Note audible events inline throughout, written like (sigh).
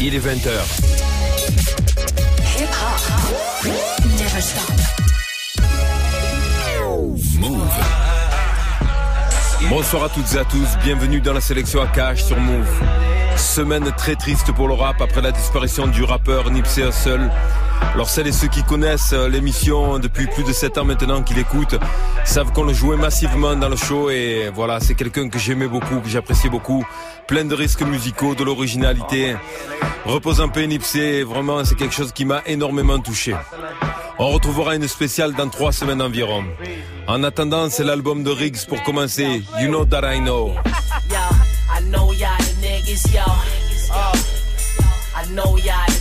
Il est 20h. Hip hop. Never stop. Bonsoir à toutes et à tous, bienvenue dans la sélection Akash sur Move. Semaine très triste pour le rap après la disparition du rappeur Nipsey Hussle. Alors celles et ceux qui connaissent euh, l'émission depuis plus de 7 ans maintenant, qui l'écoutent, savent qu'on le jouait massivement dans le show et voilà, c'est quelqu'un que j'aimais beaucoup, que j'appréciais beaucoup. Plein de risques musicaux, de l'originalité. Repose en paix Nipsey, vraiment c'est quelque chose qui m'a énormément touché. On retrouvera une spéciale dans trois semaines environ. En attendant, c'est l'album de Riggs pour commencer. You know that I know. (laughs) Yo, I know y'all the niggas, yo. I know y'all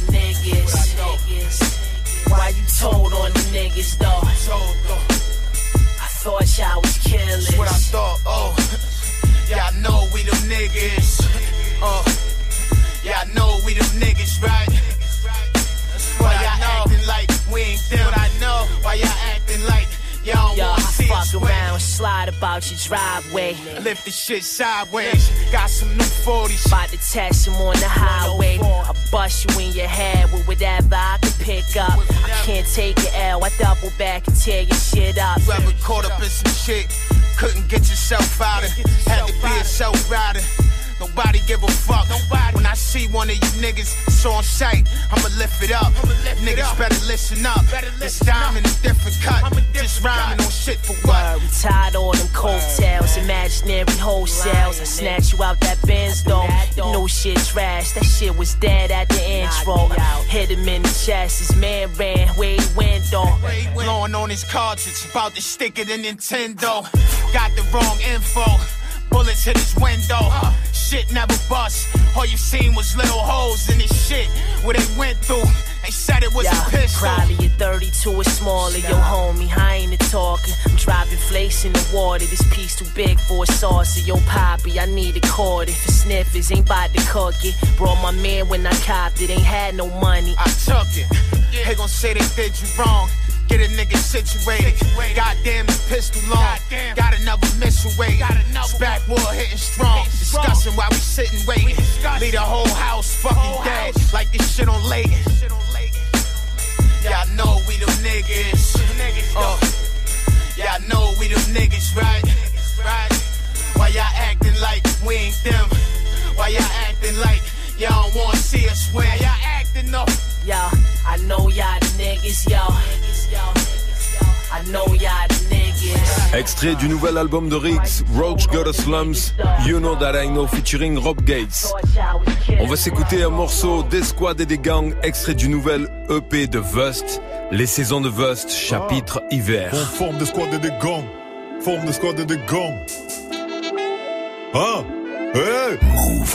told on the niggas, though? I thought y'all was killers. what I thought. Oh, yeah, I know we them niggas. Uh, I know we them niggas, right? Why y'all acting like we ain't them? What I know. Why y'all acting like y'all Yo, I fuck around, slide about your driveway. Lift the shit sideways. Got some new 40s. About to test him on the highway. Oh I bust you in your head with whatever I can pick up. I can't take it L. I double back and tear your shit up. You ever caught up in some shit? Couldn't get yourself out of Had to be a self rider. Nobody give a fuck. When I see one of you niggas, it's on sight. I'ma lift it up. niggas better listen up. This time in a different cut. Just rhyming on shit for what? Word, we tied all them coattails, imaginary wholesales. I snatch you out that Benz though. Know shit trash, that shit was dead at the intro. Hit him in the chest, his man ran where he went though. Blowing on his cards, it's about to stick it in Nintendo. Got the wrong info. Bullets hit his window. Shit never bust. All you seen was little holes in his shit. Where they went through. They said it was Yeah, a pistol. probably a 32 is smaller, yo homie. I ain't a talking. I'm dropping flakes in the water. This piece too big for a saucer. Yo, Poppy, I need a cord. If it sniffers, ain't bout to cook it. Brought my man when I copped it, ain't had no money. I took it. They gon' say they did you wrong. Get a nigga situated. Goddamn, this pistol long. Got another missile waiting. It's backwood hitting strong. Discussing why we sitting waiting. Leave the whole house fucking dead. Like this shit on Leighton. Yeah, I know we them niggas. Uh, yeah, I know we them niggas, right? Right? Why y'all acting like we ain't them? Why y'all acting like y'all don't wanna see us win? Y'all acting up. Yo, I know y'all the niggas, yo. Extrait du nouvel album de Riggs, Roach Got a Slums, You Know That I Know featuring Rob Gates. On va s'écouter un morceau des squads et des gangs, extrait du nouvel EP de Vust, Les saisons de Vust, chapitre hiver. On forme des squads et des gangs. Forme des squads et des gangs. Hein Hey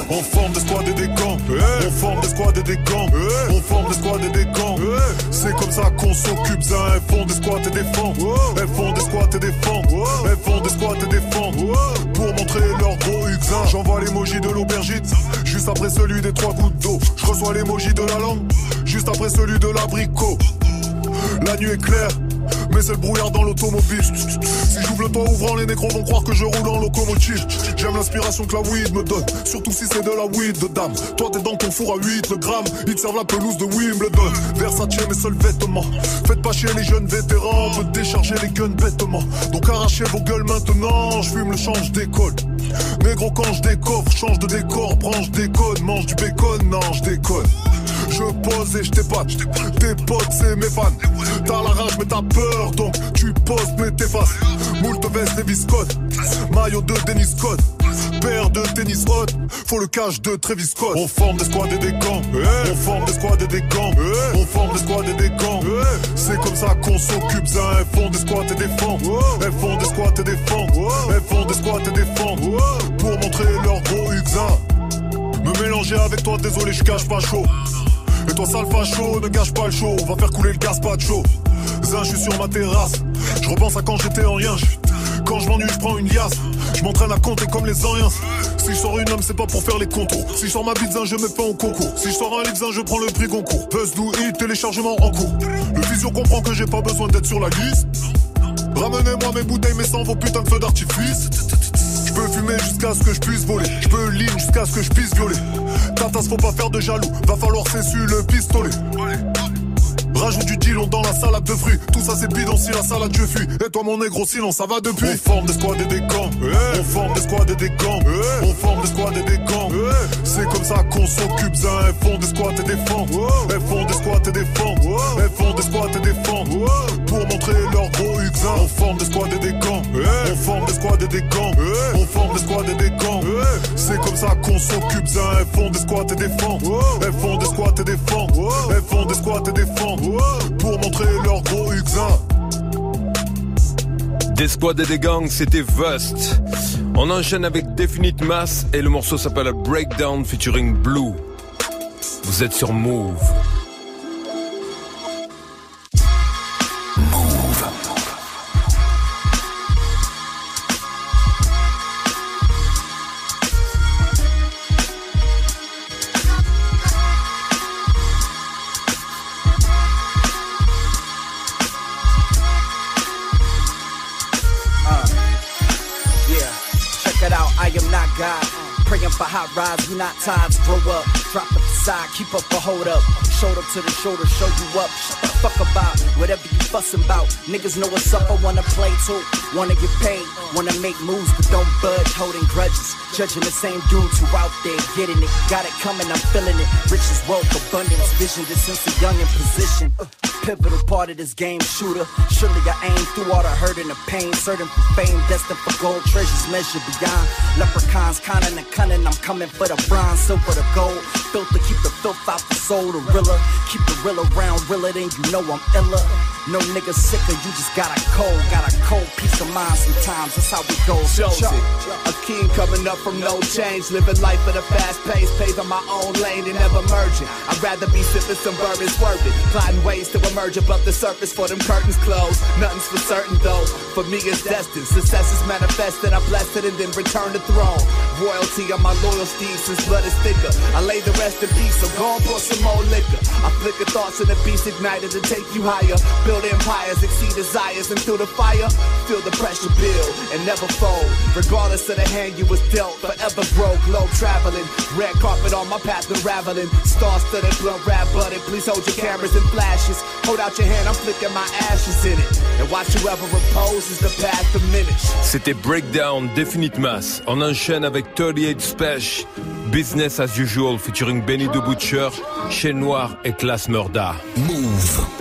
On forme des squads et des gangs. On forme des squads et des gangs. On forme des squads et des gangs. C'est comme ça qu'on s'occupe, ça. Elles font des squats et des fends. Elles font des squats et des fends. Elles font des squats et des fends. Pour montrer leur gros huxin. J'envoie l'emoji de l'aubergine. Juste après celui des trois gouttes d'eau. Je reçois l'emoji de la langue. Juste après celui de l'abricot. La nuit est claire, mais c'est le brouillard dans l'automobile. Si j'ouvre le toit ouvrant, les négros vont croire que je roule en locomotive. J'aime l'inspiration que la weed me donne, surtout si c'est de la weed de dame. Toi t'es dans ton four à 8 le gramme, ils te servent la pelouse de Wimbledon. Versace mes seuls vêtements. Faites pas chier les jeunes vétérans, peut décharger les guns bêtement. Donc arrachez vos gueules maintenant, je fume le change d'école. Négro quand je décoffre, change de décor, branche déconne, mange du bacon, non je déconne. Je pose et je t'épate. Tes potes, c'est mes fans. T'as la rage, mais t'as peur, donc tu poses, mais t'effaces. Moult veste et viscote. Maillot de Dennis Scott. Paire de tennis hot. Faut le cash de Travis Scott. On forme des squads et des gangs. On forme des squads et des gangs. On forme des squads et des gangs. C'est comme ça qu'on s'occupe, ça. Elles font des squats et des fends. Elles font des squats et des fends. Elles font des squats et des fends. Pour montrer leur gros huxin. Me mélanger avec toi, désolé, je cache pas chaud. Et toi, sale facho, ne gâche pas le show. On va faire couler le gazpacho. Zin, je suis sur ma terrasse. Je repense à quand j'étais en rien. Quand je m'ennuie, je prends une liasse. Je m'entraîne à compter comme les Oriens. Si je sors une homme, c'est pas pour faire les contours. Si je sors ma bite, je me fais en concours. Si je sors un livre, je prends le prix concours. Buzz do it, téléchargement en cours. Le visio comprend que j'ai pas besoin d'être sur la liste. Ramenez-moi mes bouteilles, mais sans vos putains de feux d'artifice. Je peux fumer jusqu'à ce que je puisse voler. Je peux ligne jusqu'à ce que je puisse violer. Tatas, faut pas faire de jaloux. Va falloir cesser le pistolet. Rajoute du dilon dans la salade de fruits. Tout ça c'est bidon si la salade je fuis. Et toi mon négro sinon ça va depuis. On forme des squads et des camps. On forme des squads et des camps. On forme des squads et des camps. C'est comme ça qu'on s'occupe ça. Elles font des squats et des fentes. Elles font des squats et des fentes. Elles font des squats et des fentes. Pour montrer leur gros huxin. On forme des squads et des camps. On forme des squads et des camps. On forme des squads et des camps. C'est comme ça qu'on s'occupe ça. Elles font des squats et des fentes. Elles font des squats et des fentes. Elles font des squats et des fentes Et des gangs, c'était Vust. On enchaîne avec Definite Mass et le morceau s'appelle Breakdown featuring Blue. Vous êtes sur Move. Tides. Grow up, drop the facade, keep up a hold up. Shoulder to the shoulder, show you up. Shut the fuck about whatever you fussin' about. Niggas know what's up, I wanna play too. Wanna get paid, wanna make moves, but don't budge, holding grudges. Judging the same dudes who out there getting it. Got it coming, I'm feeling it. Riches, wealth, abundance, vision, this since a young in position pivotal part of this game, shooter. Surely I aim through all the hurt and the pain, certain for fame, destined for gold, treasures measured beyond. Leprechauns, conning and cunning, I'm coming for the bronze, silver, the gold. Filter, keep the filth out the soul, the rilla. Keep the real around, realer than you know I'm iller. No nigga sicker, you just got a cold, got a cold peace of mind sometimes, that's how we go. Chosen, a king coming up from no change, living life at a fast pace, paving my own lane and never merging. I'd rather be sipping some bourbon, swerving, plotting ways to emerge above the surface for them curtains closed. Nothing's for certain though. For me, it's destined. Success is manifested. I bless it and then return the throne. Royalty on my loyalty since blood is thicker. I lay the rest in peace, so go and pour some more liquor. I flicker thoughts in the beast ignited to take you higher. Build empires, exceed desires, and through the fire, feel the pressure build and never fold. Regardless of the hand you was dealt, forever broke, low traveling. Red carpet on my path unraveling. Star studded, blunt rap butted. Please hold your cameras and flashes. Hold out your hand, I'm flicking my ashes in it. And watch whoever repose is the path diminish. C'était Breakdown, Definite Mass. On enchaîne avec 38 Spesh, Business as Usual, featuring Benny the Butcher, Che Noir et Klass Murda. Mouv'.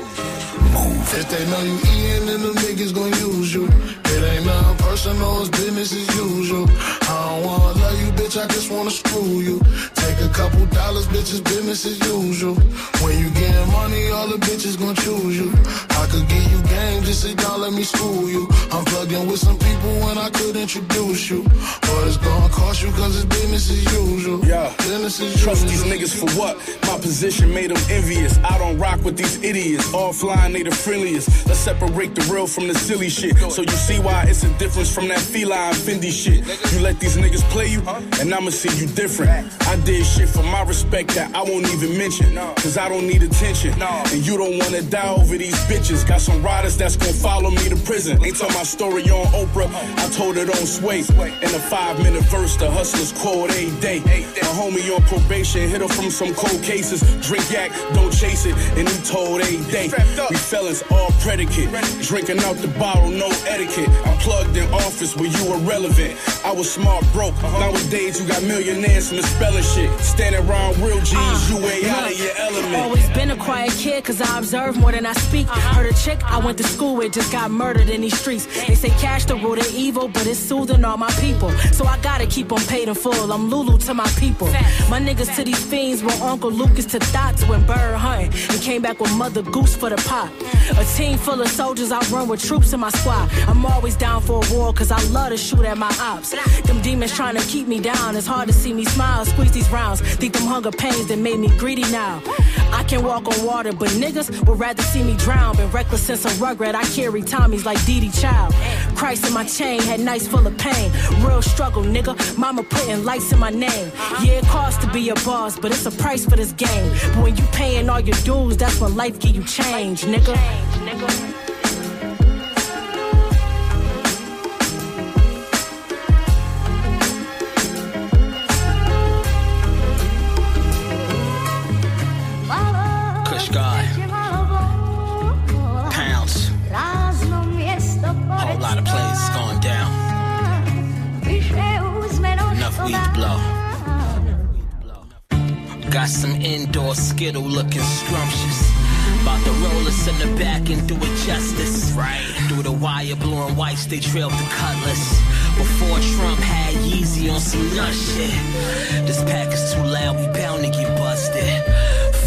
If they know you eating, then the niggas gon' use you. It ain't nothing personal, it's business as usual. I don't wanna love you, bitch, I just wanna screw you. Take a couple dollars, bitch, it's business as usual. When you getting money, all the bitches gon' choose you. I could give you game, just sit down, let me school you. I'm plugging with some people when I could introduce you. But it's gonna cost you cause it's business as usual. Yeah, business as trust usual. these niggas for what? My position made them envious. I don't rock with these idiots. Offline, they the friendliest. Let's separate the real from the silly shit. So you see why it's a difference from that feline Fendi shit. You let these niggas play you, and I'ma see you different. I did shit for my respect that I won't even mention. Cause I don't need attention. And you don't wanna die over these bitches. Got some riders that's gonna follow me to prison. Ain't told my story on Oprah, I told it on Sway. In a five minute verse, the hustlers quote a day. My homie on probation, hit her from some cold cases. Drink yak, don't chase it. And he told a day. We felons all predicate. Drinking out the bottle, no etiquette. I'm plugged in office where you irrelevant. I was smart broke. Nowadays you got millionaires misspelling shit. Standing around real G's, you way out of your element. Always been a quiet kid, cause I observe more than I speak. Heard a chick I went to school with just got murdered in these streets. They say cash the root of evil, but it's soothing all my people. So I gotta keep them paid in full. I'm Lulu to my people. My niggas to these fiends, when Uncle Lucas to dots when bird hunting. And came back with Mother Goose for the pot. A team full of soldiers, I run with troops in my squad. I'm always down for a war, cause I love to shoot at my ops. Them demons trying to keep me down. It's hard to see me smile, squeeze these rounds. Think them hunger pains that made me greedy now. I can walk on water, but niggas would rather see me drown. Reckless since a rugrat, I carry Tommies like Dee Dee Child. Christ in my chain, had nights full of pain. Real struggle, nigga. Mama putting lights in my name. Yeah, it costs to be a boss, but it's a price for this game. But when you paying all your dues, that's when life give you change, nigga. Skittle looking scrumptious. About to roll us in the back and do it justice. Right. Through the wire, blue and whites, they trailed the cutlass. Before Trump had Yeezy on some nut shit. This pack is too loud, we bound to get busted.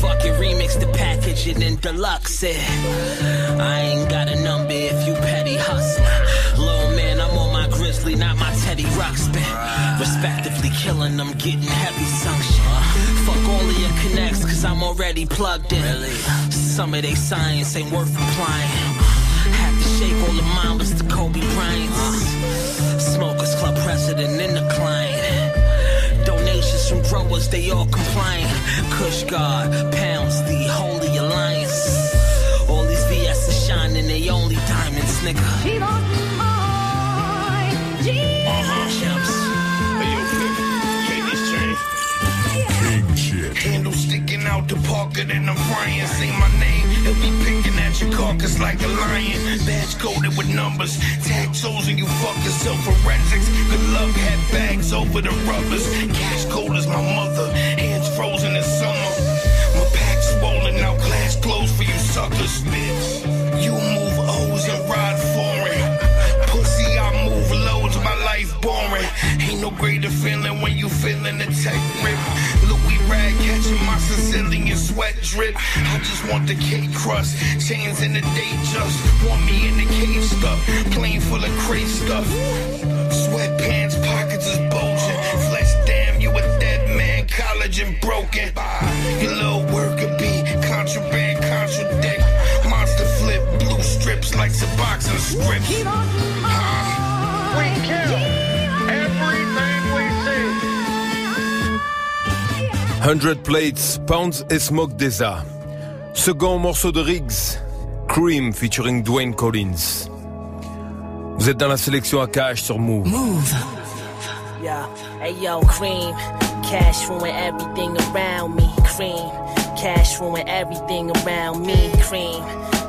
Fuck it, remix the package and then deluxe it. I ain't got a number if you petty hustler. Little man, I'm on my grizzly, not my Teddy Ruxpin. Respectively killing them, getting heavy sanction. Fuck all of your connects, cause I'm already plugged in. Some of they science ain't worth applying. Had to shake all the mambas to Kobe Bryant's. Smokers Club president in the client. Donations from growers, they all compliant. Kush God, pounds, the holy alliance. All these VS are shining, they only diamonds, nigga. Pocket and I'm frying. Say my name, he'll be picking at your carcass like a lion. Badge coded with numbers, tag toes and you fuck yourself forensics. Good luck, had bags over the rubbers. Cash cold as my mother, hands frozen in summer. My pack swollen out, glass closed for you suckers. Bitch, you move O's and ride foreign. Pussy, I move loads, my life boring. Ain't no greater feeling when you feeling the tech rip. Louis rag catching my Sicilian sweat drip. I just want the cake crust, chains in the day just. Want me in the cage stuff, plane full of crazy stuff. Sweatpants, pockets is bulging. Flesh, damn, you a dead man, collagen broken. Your little worker bee, contraband, contradict. Monster flip, blue strips like Suboxone strips. 100 Plates, Pounds et Smoke Desa. Second morceau de Riggs, Cream featuring Dwayne Collins. Vous êtes dans la sélection à cash sur Move. Move. Yeah, hey yo, cream. Cash ruin everything around me. Cream. Cash ruin everything around me. Cream.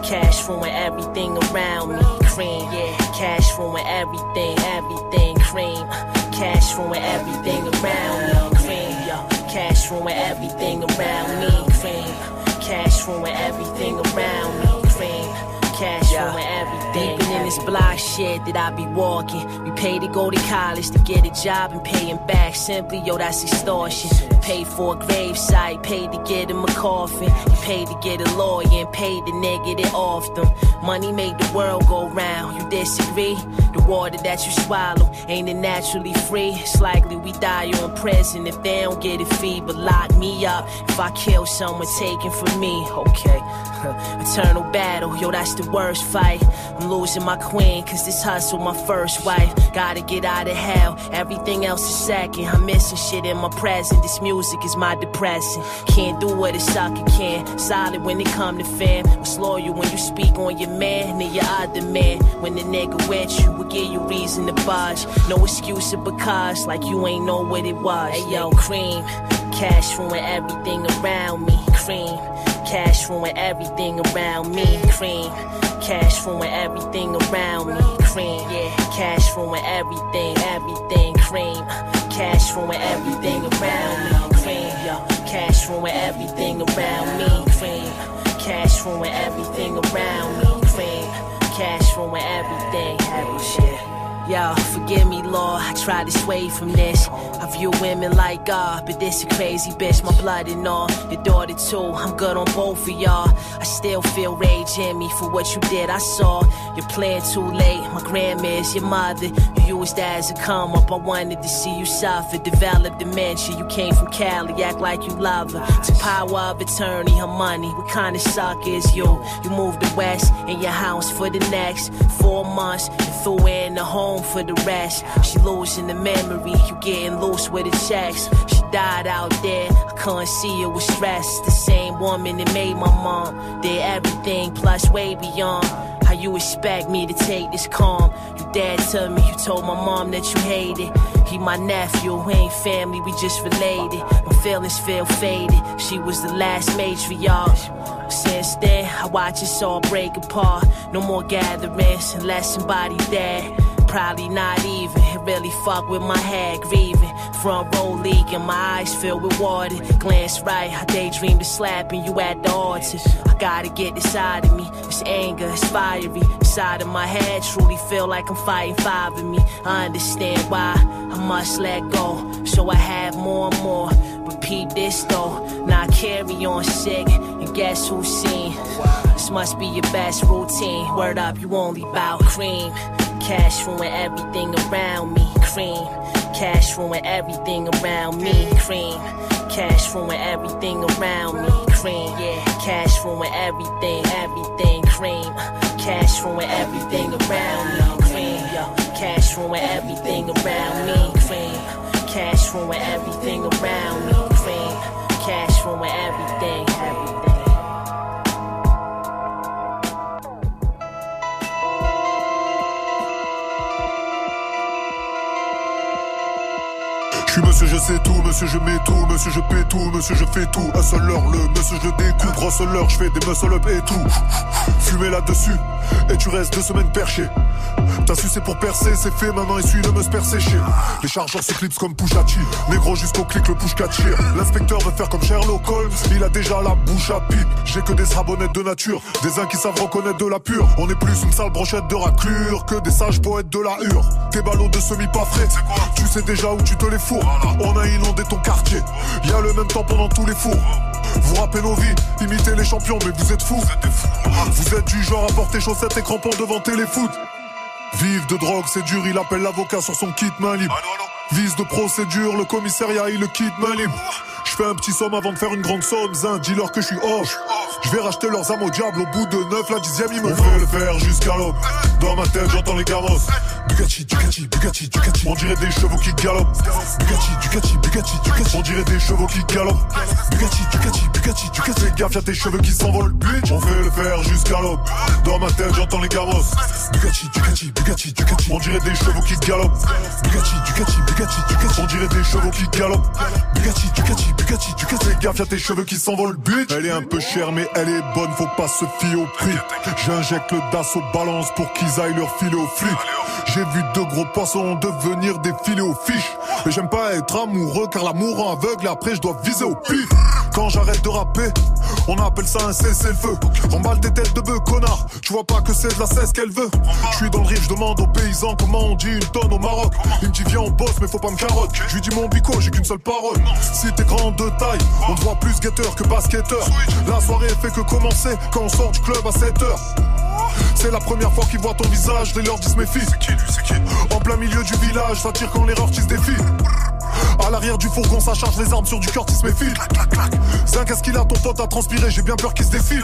Cash ruin everything around me. Cream. Yeah, cash ruin everything, everything. Cream. Cash ruin everything around me. Cash ruin everything around me. Cream. Cash ruin everything around me. Cream. Cash ruin everything. Deep in this block shit that I be walking. We pay to go to college to get a job and paying back. Simply, yo, that's extortion. Pay for a gravesite, paid to get him a coffin. You paid to get a lawyer and paid the nigga that off them. Money made the world go round. You disagree? The water that you swallow ain't it naturally free? It's likely we die or in prison if they don't get it free. But lock me up if I kill someone taken from me. Okay. (laughs) Eternal battle, yo, that's the worst fight. I'm losing my queen, cause this hustle my first wife. Gotta get out of hell, everything else is second. I'm missing shit in my present. This music is my depressing. Can't do what a sucker can. Solid when it come to fam. Was loyal when you speak on your man and your other man. When the nigga with you we give you reason to budge. No excuse or because, like you ain't know what it was. Hey yo, cream. Cash ruin everything around me. Cream. Cash ruin everything around me. Cream. Cash ruin everything around me. Cream. Yeah. Cash ruin everything, everything. Cream. Cash ruin everything around me. Cream. Yo. Cash ruin everything around me. Cream. Cash ruin everything around me. Cream. Cash ruin everything, every shit. Yo, forgive me, Lord, I try to sway from this. I view women like God, but this a crazy bitch, my blood and all. Your daughter too, I'm good on both of y'all. I still feel rage in me for what you did. I saw you're too late. My grandma is your mother. You used that as a come up. I wanted to see you suffer, develop dementia. You came from Cali, act like you love her. To power of attorney, her money. What kind of sucker is you? You moved the west in your house for the next four months. And threw in the home for the rest. She losing the memory, you getting loose with the checks. She died out there, I couldn't see her with stress. The same woman that made my mom did everything plus way beyond. How you expect me to take this calm? You dad told me, you told my mom that you hated. He my nephew, we ain't family, we just related. My feelings feel faded. She was the last y'all. Since then, I watch us all break apart. No more gatherings unless somebody dead. Probably not even. Really fuck with my head grieving. Front row leaking, my eyes filled with water. Glance right, I daydreamed of slapping you at the altar. I gotta get this out of me. This anger is fiery. Inside of my head, truly feel like I'm fighting five of me. I understand why I must let go. So I have more and more. Repeat this though. Now I carry on sick. And guess who's seen? This must be your best routine. Word up, you only bout cream. Cash ruin everything around me. Cream. Cash ruin everything around me. Cream. Cash ruin everything around me. Cream. Yeah. Cash ruin everything. Everything. Cream. Cash ruin everything around me. Cream. Yo. Cash ruin everything around me. Cream. Cash ruin everything around me. Cream. Cash ruin everything. Everything. Monsieur, je sais tout, monsieur, je mets tout, monsieur, je paie tout, monsieur, je fais tout. Un seul heure, le monsieur, je le découpe, grosse l'heure, je fais des muscle up et tout. Fumer là-dessus, et tu restes deux semaines perché. T'as su c'est pour percer, c'est fait, maintenant essuie le meuse perséché. Les chargeurs s'éclipsent comme Pouchati, négro jusqu'au clic, le push catchir. L'inspecteur veut faire comme Sherlock Holmes, il a déjà la bouche à pipe. J'ai que des strabonnettes de nature, des uns qui savent reconnaître de la pure. On est plus une sale brochette de raclure que des sages poètes de la hure. Tes ballots de semi pas frais, tu sais déjà où tu te les fourres. On a inondé ton quartier, y a le même temps pendant tous les fours. Vous rappelez nos vies, imitez les champions, mais vous êtes fous. Vous êtes du genre à porter chaussettes et crampons devant téléfoot. Vive de drogue, c'est dur, il appelle l'avocat sur son kit main libre. Vise de procédure, le commissariat, il le quitte main libre. Je fais un petit somme avant de faire une grande somme, zin, dis-leur que je suis off. Je vais racheter leurs âmes au diable au bout de neuf, la dixième, ils me font le faire jusqu'à l'aube. Dans ma tête, j'entends les carrosses. Bugatti, Ducati, Bugatti, Ducati. On dirait des chevaux qui galopent. Bugatti, Ducati, Bugatti, Ducati. On dirait des chevaux qui galopent. Bugatti, Ducati, Bugatti, Ducati. Fais gaffe, y'a tes cheveux qui s'envolent, bitch. On fait le faire jusqu'à l'aube. Dans ma tête, j'entends les carrosses. Bugatti, Ducati, Bugatti, Ducati. On dirait des chevaux qui galopent. Bugatti, Ducati, Bugatti, Ducati. On dirait des chevaux qui galopent. Bugatti, Ducati, Bugatti, Ducati. Fais gaffe, y'a tes cheveux qui s'envolent, bitch. Elle est un peu chère, mais elle est bonne, faut pas se fier au prix. J'injecte le DAS aux balances pour qu'ils aillent leur filer aux flics. J'ai vu deux gros poissons devenir des filets aux fiches. Et j'aime pas être amoureux car l'amour rend aveugle après je dois viser au pif. Quand j'arrête de rapper, on appelle ça un cessez-le-feu. Remballe tes têtes de bœuf, connard. Tu vois pas que c'est de la cesse qu'elle veut. Je suis dans le rive, je demande aux paysans comment on dit une tonne au Maroc. Il me dit viens on bosse mais faut pas me carotte. Je lui dis mon bico, j'ai qu'une seule parole. Si t'es grand on voit plus guetteur que basketteur. La soirée fait que commencer quand on sort du club à 7 heures. C'est la première fois qu'ils voient ton visage, les leur disent qui En plein milieu du village, ça tire quand l'erreur qui se défie. À l'arrière du fourgon, ça charge les armes sur du Curtis méfile. Zin, qu'est-ce qu'il a ton pote à transpirer? J'ai bien peur qu'il se défile.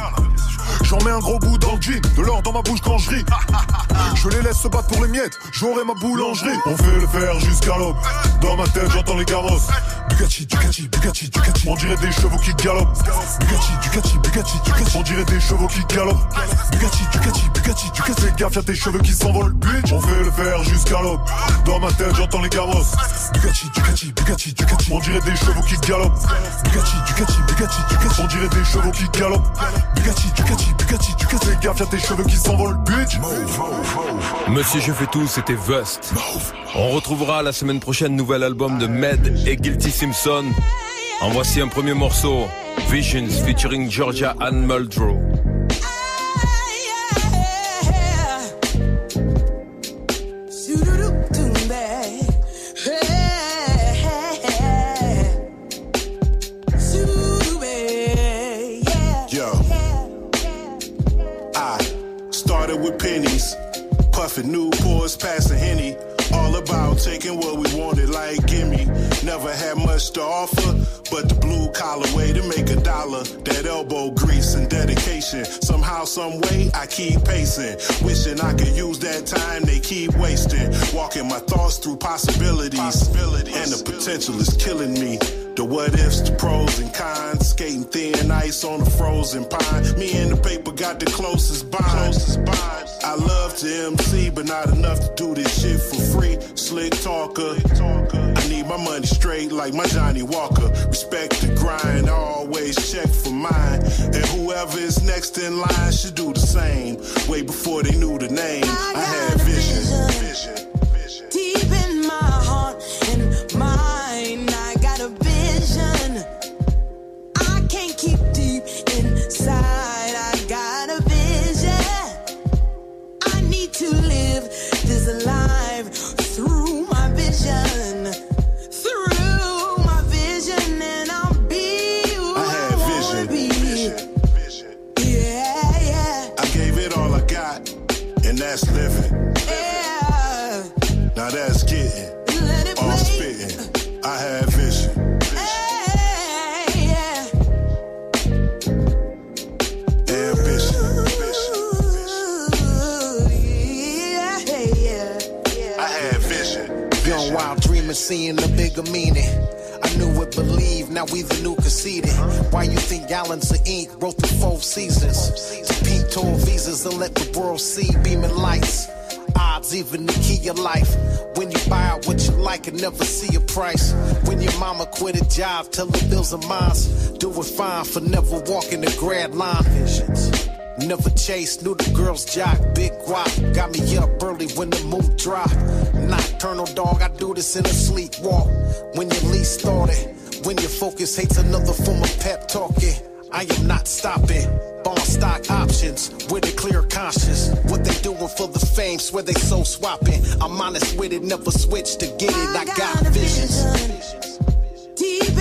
J'en mets un gros bout dans le jean, de l'or dans ma bouche quand je ris. Je les laisse se battre pour les miettes, j'aurai ma boulangerie. On fait le faire jusqu'à l'aube. Dans ma tête, j'entends les carrosses. Bugatti, Ducati, Bugatti, Ducati. On dirait des chevaux qui galopent. Bugatti, Ducati, Bugatti, Ducati. On dirait des chevaux qui galopent. Bugatti, Ducati, Bugatti, Ducati. Fais gaffe, y'a tes cheveux qui s'envolent, bitch. On fait le faire jusqu'à l'aube. Dans ma tête, j'entends les carrosses. Bugatti, Ducati, Bugatti, Ducati. On dirait des chevaux qui galopent. Bugatti, Ducati, Bugatti, Ducati. On dirait des chevaux qui galopent. Bugatti, Ducati, Bugatti, Ducati. Fais gaffe, y'a tes cheveux qui s'envolent, bitch. Monsieur Je fais tout, c'était Vust. On retrouvera la semaine prochaine nouvel album de Med et Guilty Simpson. En voici un premier morceau, Visions featuring Georgia Ann Muldrow. Much to offer, but the blue collar way to make a dollar. That elbow grease and dedication. Somehow, some way, I keep pacing. Wishing I could use that time they keep wasting. Walking my thoughts through possibilities. And the potential is killing me. The what ifs, the pros and cons. Skating thin ice on a frozen pine. Me and the paper got the closest bond. I love to MC, but not enough to do this shit for free. Slick talker. I need my money straight like my Johnnie Walker. Respect the grind, always check for mine. And whoever is next in line should do the same. Way before they knew the name, I, had vision. vision. That's living. Yeah. Now that's getting. All spitting. I had vision. Hey, yeah. Ambition. I had vision. Young wild dreamer seeing the bigger meaning. I knew it, believe, now we the new conceited. Why you think gallons of ink wrote the four seasons? To peak tour visas and let the world see beaming lights. Odds even the key of life. When you buy out what you like and never see a price. When your mama quit a job, tell the bills are mine. Do it fine for never walking the grad line. Visions. Never chased, knew the girls jock, big guap. Got me up early when the moon drop. Nocturnal dog, I do this in a sleep walk. When you least thought it, when your focus hates another form of pep talking. I am not stopping. Bond stock options with a clear conscience. What they doing for the fame, swear they so swapping. I'm honest with it, never switch to get it. I got visions. Deep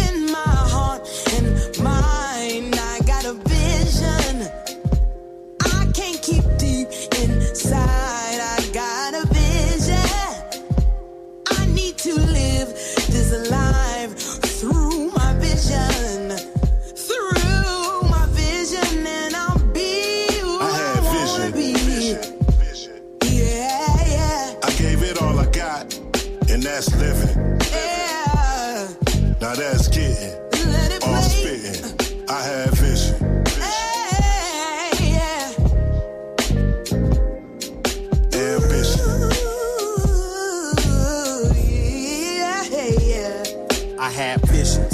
that's living. yeah. Now that's getting all spitting. I had vision. Ambition. I had visions.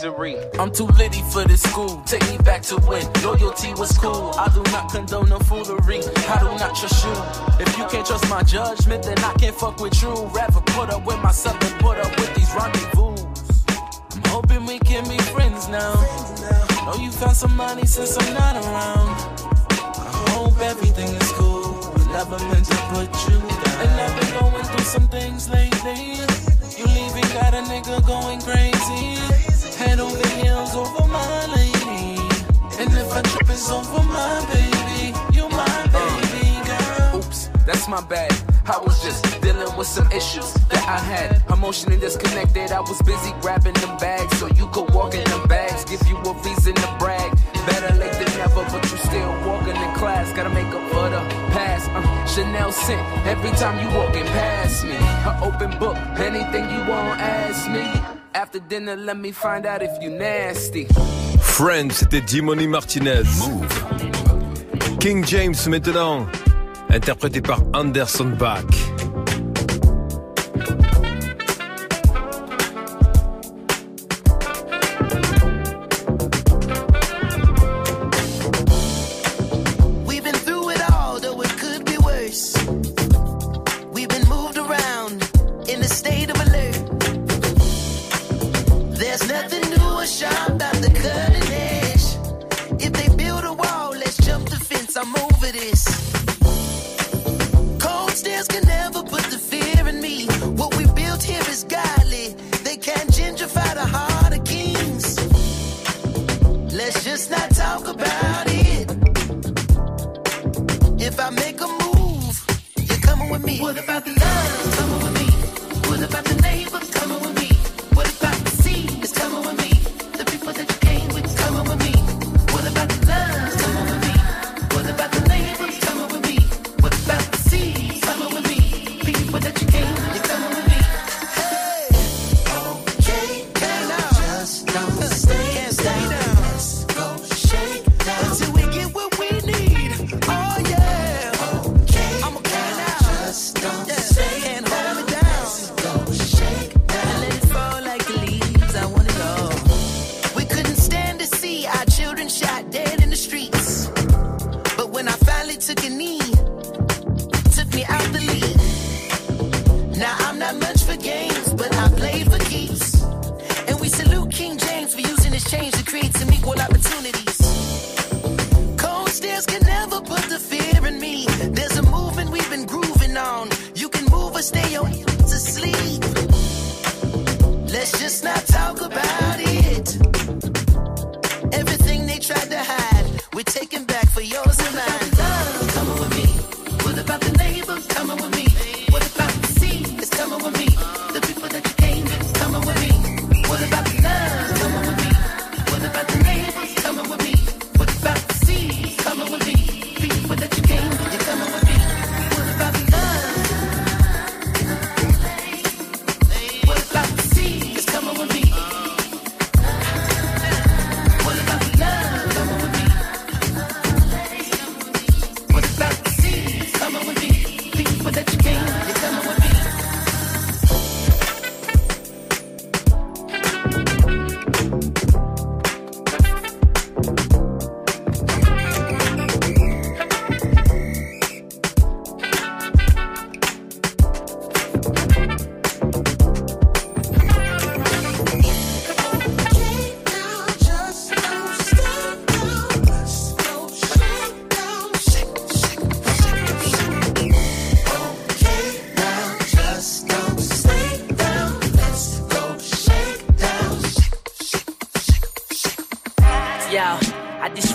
Misery. I'm too litty for this school. Take me back to when loyalty was cool. I do not condone no foolery. I do not trust you. If you can't trust my judgment, then I can't fuck with you. Rather put up with myself than put up with these rendezvous. I'm hoping we can be friends now. Know you found some money since I'm not around. My bad. I was just dealing with some issues that I had. Emotionally disconnected, I was busy grabbing them bags so you could walk in them bags. Give you a reason to brag. Better late than never, but you still walking in class. Gotta make up for the past. Uh, Chanel scent every time you walking past me. An open book, anything you want, ask me. After dinner, let me find out if you nasty. Friends, c'était Jimony Martinez. Mouv'. King James maintenant, interprété par Anderson Bach.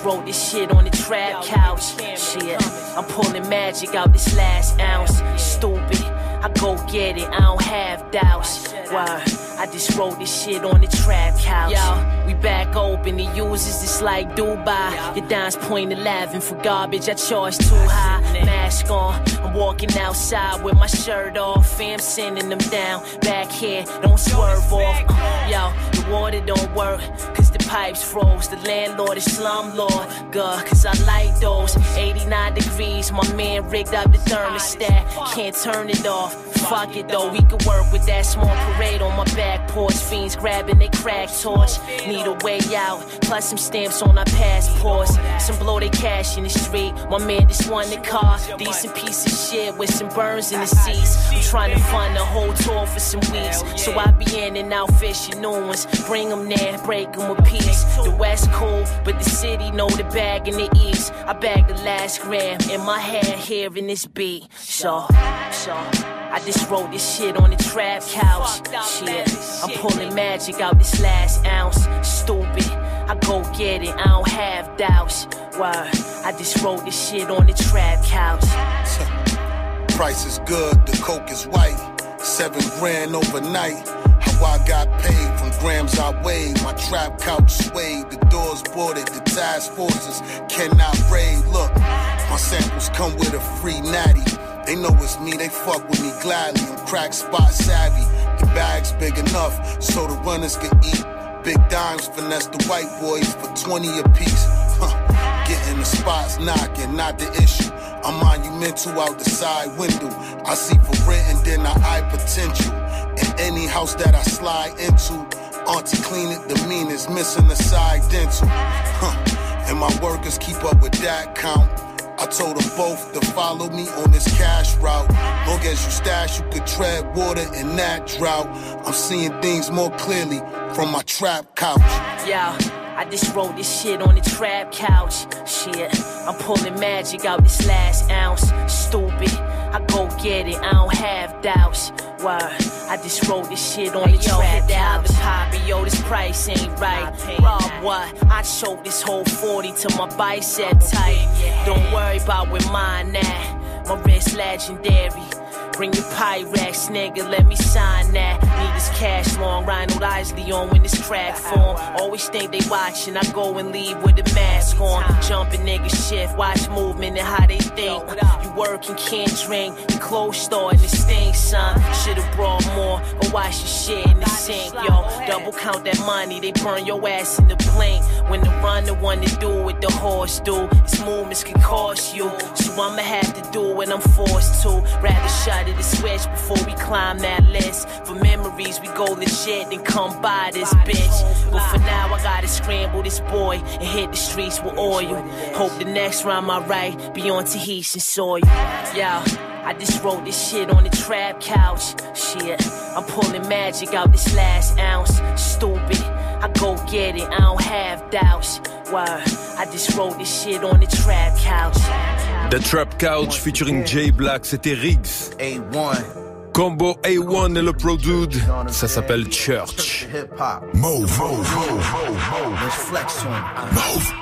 Wrote this shit on the trap couch. Shit, I'm pulling magic out this last ounce. Stupid, I go get it, I don't have doubts. Why? I just wrote this shit on the trap couch. Yo, we back open, the users just like Dubai. Your dime's point 11 for garbage, I charge too high. Mask on, I'm walking outside with my shirt off. Fam sending them down. Back here, don't swerve off. Yo, the water don't work, cause pipes froze. The landlord is slumlord. Good, cause I like those. 89 degrees, my man rigged up the thermostat. Can't turn it off. Fuck it though, we could work with that small parade on my back porch. Fiends grabbing their crack torch. Need a way out, plus some stamps on our passports. Some blow they cash in the street. My man just won the car. Decent piece of shit with some burns in the seats. I'm trying to fund the whole tour for some weeks. So I be in and out fishing new ones. Bring them there, break them with peace. The West cool, but the city know the bag in the East. I bag the last gram in my head hearing this beat. So, so. I just wrote this shit on the trap couch. Shit, I'm pulling magic out this last ounce. Stupid, I go get it, I don't have doubts. Why? I just wrote this shit on the trap couch. (laughs) Price is good, the coke is white. Seven grand overnight. How I got paid from grams I weighed. My trap couch swayed, the doors boarded, the task forces cannot raid. Look, my samples come with a free natty. They know it's me, they fuck with me gladly. I'm crack spot savvy. The bag's big enough so the runners can eat. Big dimes finesse the white boys for 20 apiece. Huh. Getting the spots knocking, not the issue. I'm monumental out the side window. I see for rent and then I eye potential. In any house that I slide into, Auntie clean it, the meanest, missing the side dental. Huh. And my workers keep up with that count. I told them both to follow me on this cash route. Long as you stash, you could tread water in that drought. I'm seeing things more clearly from my trap couch. Yeah. I just wrote this shit on the trap couch. Shit, I'm pulling magic out this last ounce. Stupid, I go get it, I don't have doubts. Why? I just wrote this shit on the trap couch. The poppy, yo, this price ain't right. Rob what? I choked this whole 40 to my bicep tight. Don't worry about where mine at. My wrist legendary. Bring your Pyrex, nigga, let me sign that. Need this cash long, Ronald Isley on when this crack form. Always think they watching, I go and leave with a mask on. Jumping nigga shift, watch movement and how they think. You work and can't drink, your clothes starting to stink, son. Should've brought more, but wash your shit in the sink, yo. Double count that money, they burn your ass in the blink. When the run, the one to do what the horse do. These movements can cost you, so I'ma have to do what I'm forced to. Rather shut switch before we climb that list. For memories, we go legit and come by this bitch. But for now, I gotta scramble this boy and hit the streets with oil. Hope the next rhyme I write be on Tahitian soil. Yeah. I just wrote this shit on the trap couch. Shit, I'm pulling magic out this last ounce. Stupid, I go get it, I don't have doubts. Word, I just wrote this shit on the trap couch. The Trap Couch featuring Jay Black, c'était Rigz. A1. Combo A1 et le Pro Dude, ça s'appelle Church. Move, move, move.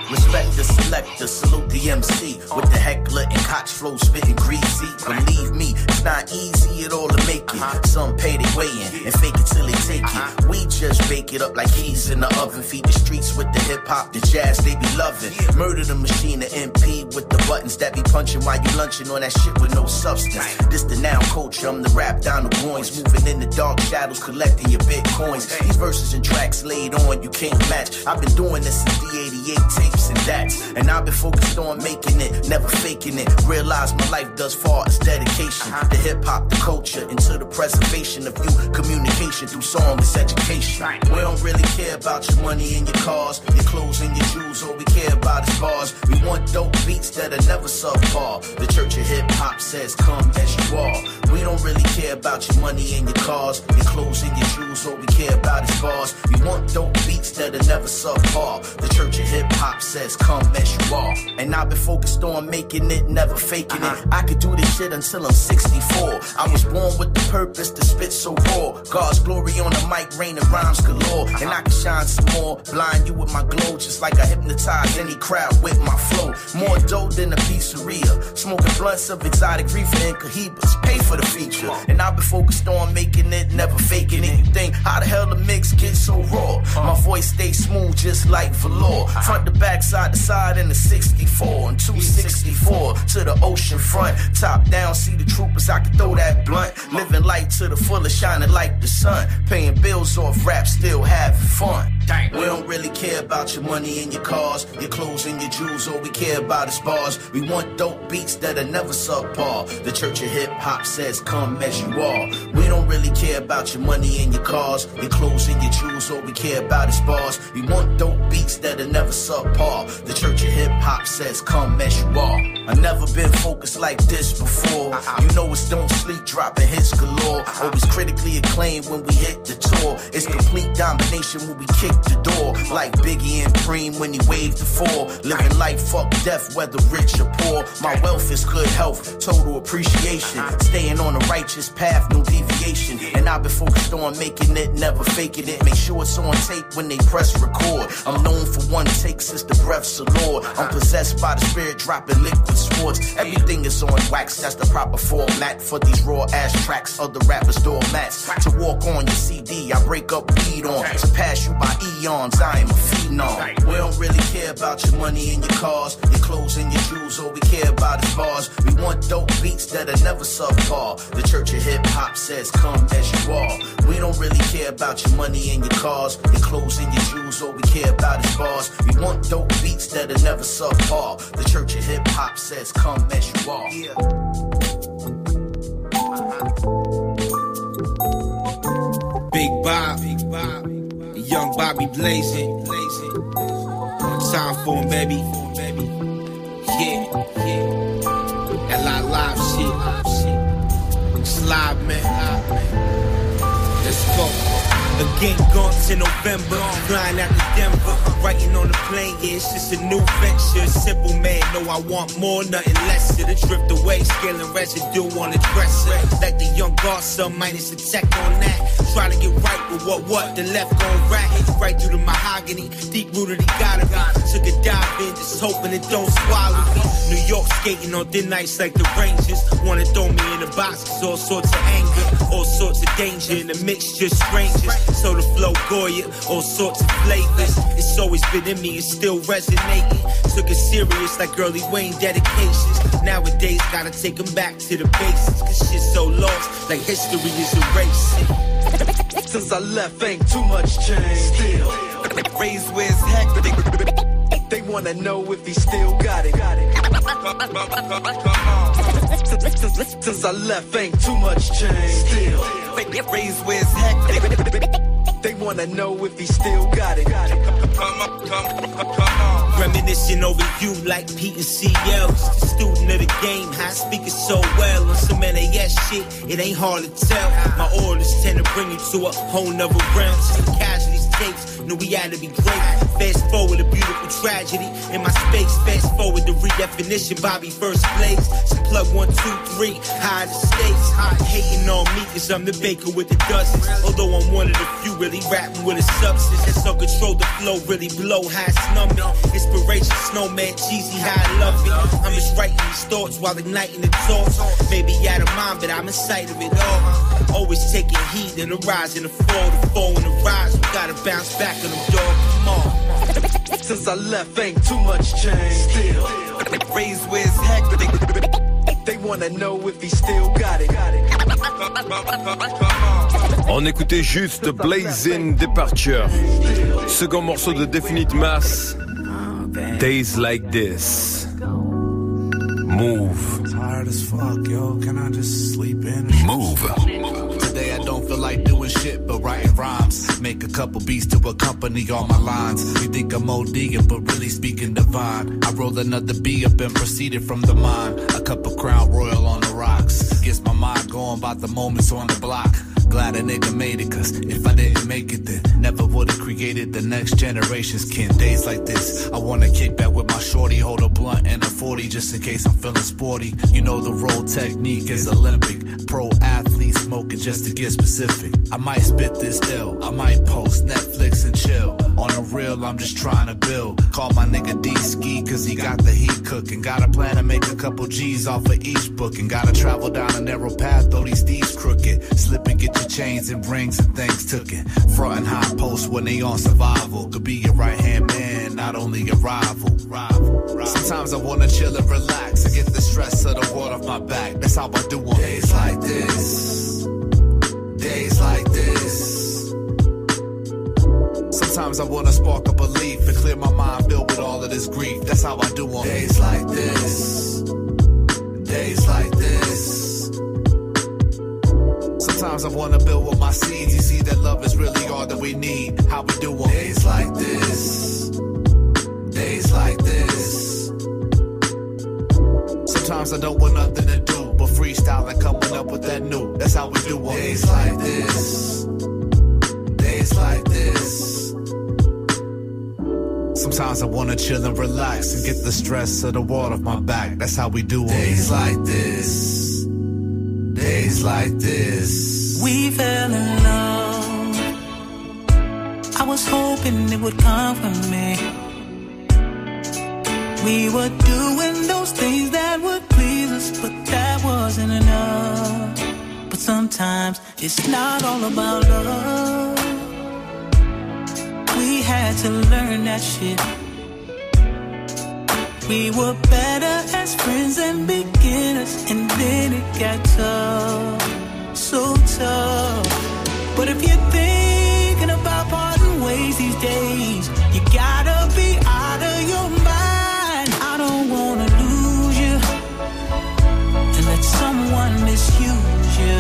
Respect the selector, salute the MC with the heckler and coach flow spitting greasy. Believe me, it's not easy at all to make it. Some pay their way in and fake it till they take it. We just bake it up like keys in the oven. Feed the streets with the hip hop, the jazz they be loving. Murder the machine, the MP with the buttons that be punching while you lunching on that shit with no substance. This the now culture, I'm the rap down the groins, moving in the dark shadows, collecting your bitcoins. These verses and tracks laid on, you can't match. I've been doing this since the 88 tapes and that's. And I've been focused on making it, never faking it. Realize my life does far as dedication. The hip hop, the culture, into the preservation of you. Communication through song is education. We don't really care about your money and your cars, your clothes and your jewels. All we care about is bars. We want dope beats that are never subpar. The church of hip hop says, come as you are. We don't really care about your money and your cars, your clothes and your shoes. All we care about is bars. You want dope beats that are never subpar. The church of hip hop says, come as you are. And I've been focused on making it, never faking it. Uh-huh. I could do this shit until I'm 64. I was born with the purpose to spit so raw. God's glory on the mic, rain raining rhymes galore. And I can shine some more, blind you with my glow, just like I hypnotize any crowd with my flow. More dope than a pizzeria. Smoking blunts of exotic reefer and cohibas. Pay for the feature. And I've been focused on making it, never faking it. You think, how the hell the mix get so raw? My voice stays smooth just like velour. Front to back, side to side in the 64 and 264 to the ocean front. Top down, see the troopers, I can throw that blunt. Living light to the fullest, shining like the sun. Paying bills off rap, still having fun. We don't really care about your money and your cars, your clothes and your jewels. All we care about is bars. We want dope beats that are never subpar. The church of hip hop says, come as you are. We don't really care about your money and your cars, your clothes and your jewels. All we care about is bars. We want dope beats that are never subpar. The church of hip hop says, come as you are. I've never been focused like this before. You know it's don't sleep, dropping hits galore. Always critically acclaimed when we hit the tour. It's complete domination when we kick the door. Like Biggie and Preem when he waved the four. Living life, fuck death, whether rich or poor. My wealth is good health, total appreciation. Staying on the righteous path, no deviation. And I've been focused on making it, never faking it. Make sure it's on tape when they press record. I'm known for one take since the breaths of Lord. I'm possessed by the spirit, dropping liquid sports. Everything is on wax, that's the proper format for these raw ass tracks. Other rappers doormats. To walk on your CD, I break up weed on. To pass you by eons, I am a phenom. We don't really care about your money and your cars, your clothes and your jewels. All we care about is bars. We want dope beats that are never subpar. The church of hip hop says, come as you are. We don't really care about your money and your cars, your clothes and your jewels. All we care about is bars. We want dope beats that are never subpar. The church of hip hop says, come as you are. Uh-huh. Big Bob, Big Bob, Young Bobby blazing. Time for him, baby. Yeah, yeah. Lot live shit. It's live, man. Let's go. Again, gone to November, flying out to Denver, writing on the plane, yeah, it's just a new venture. Simple man, know I want more, nothing less. To the drift away, scaling residue on the dresser. Like the young godson, minus a tech on that. Try to what, what, the left gon' rat. Right through the mahogany, deep rooted, he gotta be. Took a dive in, just hoping it don't swallow me. New York skating on thin nights like the Rangers. Wanna throw me in the box, cause all sorts of anger, all sorts of danger in the mix, just strangers. So the flow Goya, all sorts of flavors. It's always been in me, it's still resonating. Took it serious like early Wayne dedications. Nowadays, gotta take them back to the basics. Cause shit's so lost, like history is erasing. Since I left, ain't too much change. Still, raised where it's heck, but they, they wanna know if he still got it. Since, since I left, ain't too much change. Still, raised where it's heck, wanna know if he still got it. Come on, come, come, come on. Reminiscing over you like Pete and CL. Just a student of the game, high speaking so well. On some Nas shit, it ain't hard to tell. My orders tend to bring you to a whole nother realm. Just casualties tapes, knew we had to be great. Fast forward a beautiful tragedy in my space. Fast forward the redefinition, Bobby first place. So plug one, two, three, high the stakes. Hot hating on me, cause I'm the baker with the dozens. Although I'm one of the few really rapping with a substance that's so control the flow, really blow high snumbing. Inspiration, snowman, cheesy, how I love it. I'm just writing these thoughts while igniting the torch. Maybe out of mind, but I'm inside of it all. Always taking heat in the rise and the fall, the fall and the rise. We gotta bounce back on them, dog. Come on. Since I left, ain't too much change. Still, raised where it's hectic. They wanna know if he still got it. On écoutait juste Blazing Departure. Second morceau de Definite Mass. Days like this. Move. Tired as fuck, yo. Can I just sleep in? Move. Today I don't feel like doing shit but writing rhymes. Make a couple beats to accompany all my lines. You think I'm ODing, but really speaking divine. I roll another B up and proceeded from the mine. A cup of Crown Royal on the rocks. Gets my mind going about the moments on the block. Glad a nigga made it, cause if I didn't make it, then never would've created the next generation's kin. Days like this, I wanna kick back with my shorty, hold a blunt and a 40 just in case I'm feeling sporty. You know the roll technique is Olympic. Pro athlete smoking just to get specific. I might spit this ill, I might post Netflix and chill. On the real, I'm just trying to build. Call my nigga D Ski, cause he got the heat cooking. Got a plan to make a couple G's off of each booking. Gotta travel down a narrow path, though these thieves crooked. Slip and get your chains and rings and things took it. Front and high post when they on survival. Could be your right hand man, not only a rival. rival. Sometimes I wanna chill and relax and get the stress of the world off my back. That's how I do on days like this. Days like this. Sometimes I wanna spark a leaf and clear my mind filled with all of this grief. That's how I do on days like this. Days like this. Sometimes I wanna build with my seeds. You see that love is really all that we need. How we do on days like this. Days like this. Sometimes I don't want nothing to do but freestyle and coming up with that new. That's how we do on days like this. Days like this. Sometimes I wanna chill and relax and get the stress of the world off my back. That's how we do on days like this. Days like this. We fell in love. I was hoping it would come from me. We were doing those things that would please us, but that wasn't enough. But sometimes it's not all about love. We had to learn that shit. We were better as friends and beginners, and then it got tough, so tough. But if you're thinking about parting ways these days, you gotta be out of your mind. I don't wanna lose you and let someone misuse you.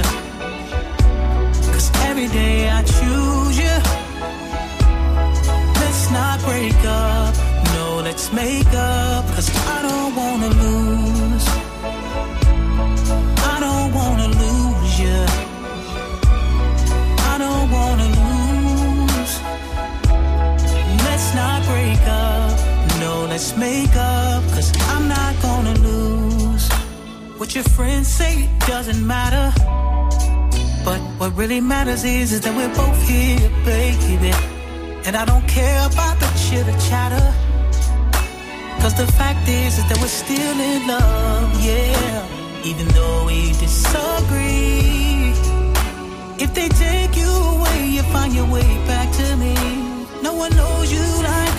Cause every day I choose you. Let's not break up, no, let's make up. Cause I don't wanna lose. I don't wanna lose you. I don't wanna lose. Let's not break up. No, let's make up. Cause I'm not gonna lose. What your friends say doesn't matter. But what really matters is, is that we're both here, baby. And I don't care about the chitter chatter. Cause the fact is, is that we're still in love, yeah. Even though we disagree. If they take you away, you find your way back to me. No one knows you like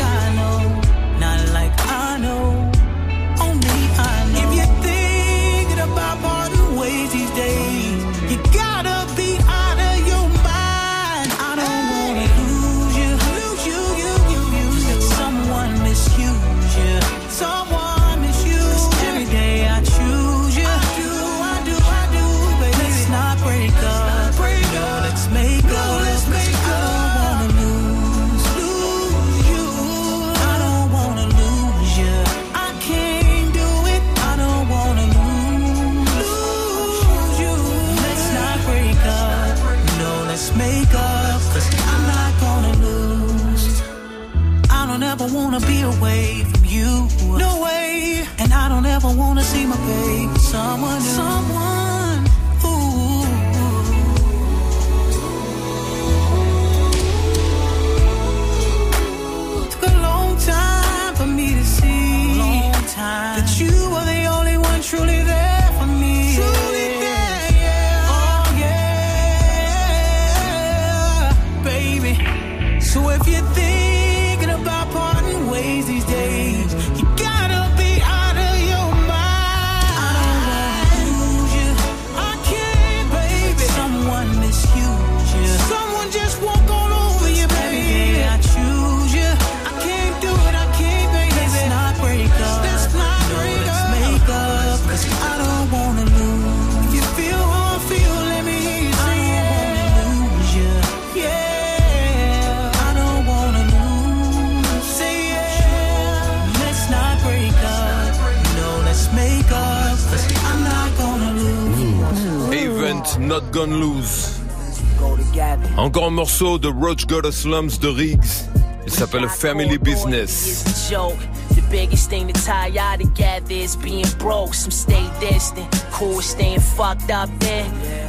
morceau de Roach God of Slums de Riggs. Il s'appelle Family Business. is a joke. The biggest thing to tie y'all together is being broke. Some stay distant, cool staying fucked up then.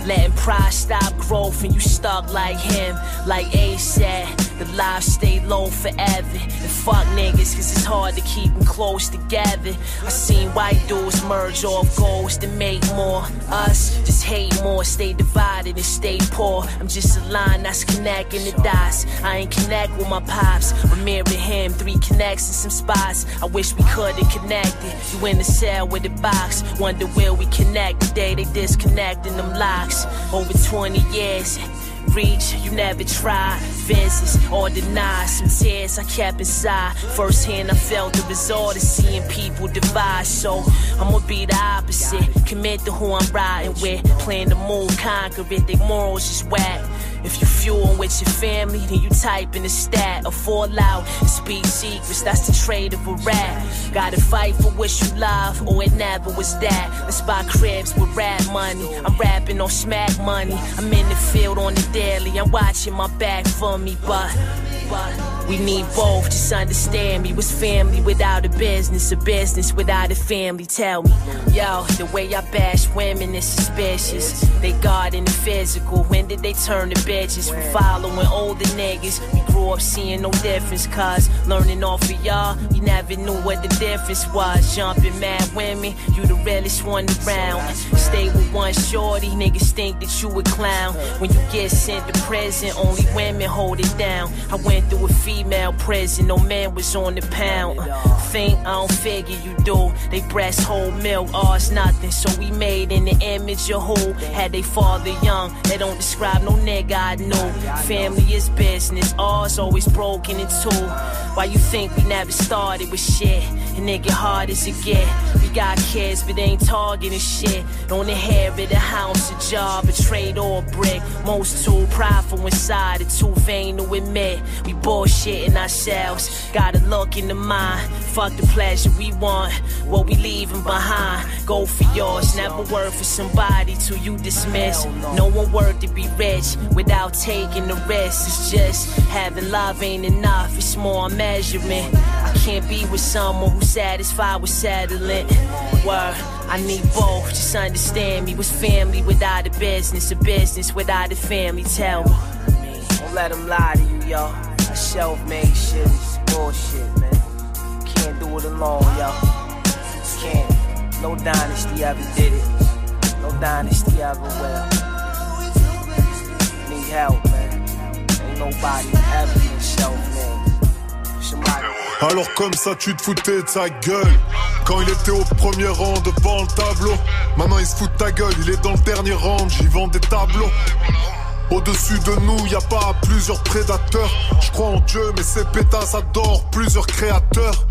Letting pride stop growth and you stuck like him. Like A said, the lives stay low forever. And fuck niggas, cause it's hard to keep them close together. I seen white dudes merge off goals to make more. Us just hate more, stay divided and stay poor. I'm just a line that's connecting the dots. I ain't connect with my pops, but him, three connects in some spots. I wish we could have connected. You in the cell with the box, wonder where we connect the day they disconnecting them locks. Over 20 years. Reach, you never tried. Fences or deny. Some tears I kept inside. Firsthand, I felt the result of seeing people divide. So I'ma be the opposite. Commit to who I'm riding with. Plan to move, conquer it. Their morals is whack. If you fuel with your family, then you type in the stat or fall out and speak secrets. That's the trade of a rap. Gotta fight for what you love, or it never was that. Let's buy cribs with rap money. I'm rapping on smack money. I'm in the field on the daily. I'm watching my back for me, but. but we need both, just understand me. What's family without a business? A business without a family? Tell me. Yo, the way I bash women is suspicious. They guard in the physical. When did they turn to bitches? We following older niggas. We grew up seeing no difference, cuz learning off of y'all, you never knew what the difference was. Jumping mad women, you the realest one around. Stay with one shorty, niggas think that you a clown. When you get sent to prison, only women hold it down. I went through a female prison, no man was on the pound. Think I don't figure you do. They breast whole milk, ours nothing. So we made in the image of who had they father young. They don't describe no nigga I knew. Family is business, ours always broken in two. Why you think we never started with shit? And nigga hard as it get. We got kids, but they ain't targeting shit. Don't inherit a house, a job, a trade or a brick. Most too prideful inside, and too vain to admit. We bullshitting ourselves. Gotta look in the mind. Fuck the pleasure we want, what we leaving behind. Go for yours, never work for somebody till you dismiss. No one worth to be rich without taking the risk. It's just having love ain't enough, it's more measurement. I can't be with someone who's satisfied with settling. Word, I need both, just understand me. What's family without a business, a business without a family? Tell me. Don't let them lie to you, yo. A self-made shit is bullshit, man. Can't do it alone, yo. Can't. No dynasty ever did it. No dynasty ever will. Need help, man. Ain't nobody ever been self-made. Somebody. Alors comme ça tu te foutais de sa gueule Quand il était au premier rang devant le tableau Maintenant il se fout de ta gueule, il est dans le dernier rang J'y vend des tableaux au-dessus de nous, y a pas plusieurs prédateurs. Je crois en Dieu, mais ces pétasses adorent plusieurs créateurs.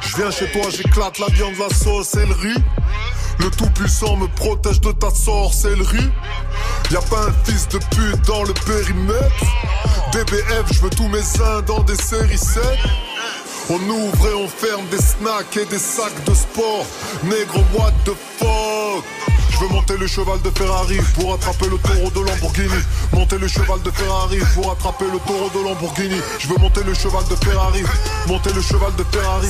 Je viens chez toi, j'éclate la viande, la sauce et le riz. Le tout-puissant me protège de ta sorcellerie. Y a pas un fils de pute dans le périmètre. DBF, je veux tous mes uns dans des séries 7. On ouvre et on ferme des snacks et des sacs de sport. Négro, what the fuck? Je veux monter le cheval de Ferrari pour attraper le taureau de Lamborghini. Monter le cheval de Ferrari pour attraper le taureau de Lamborghini. Je veux monter le cheval de Ferrari. Monter le cheval de Ferrari.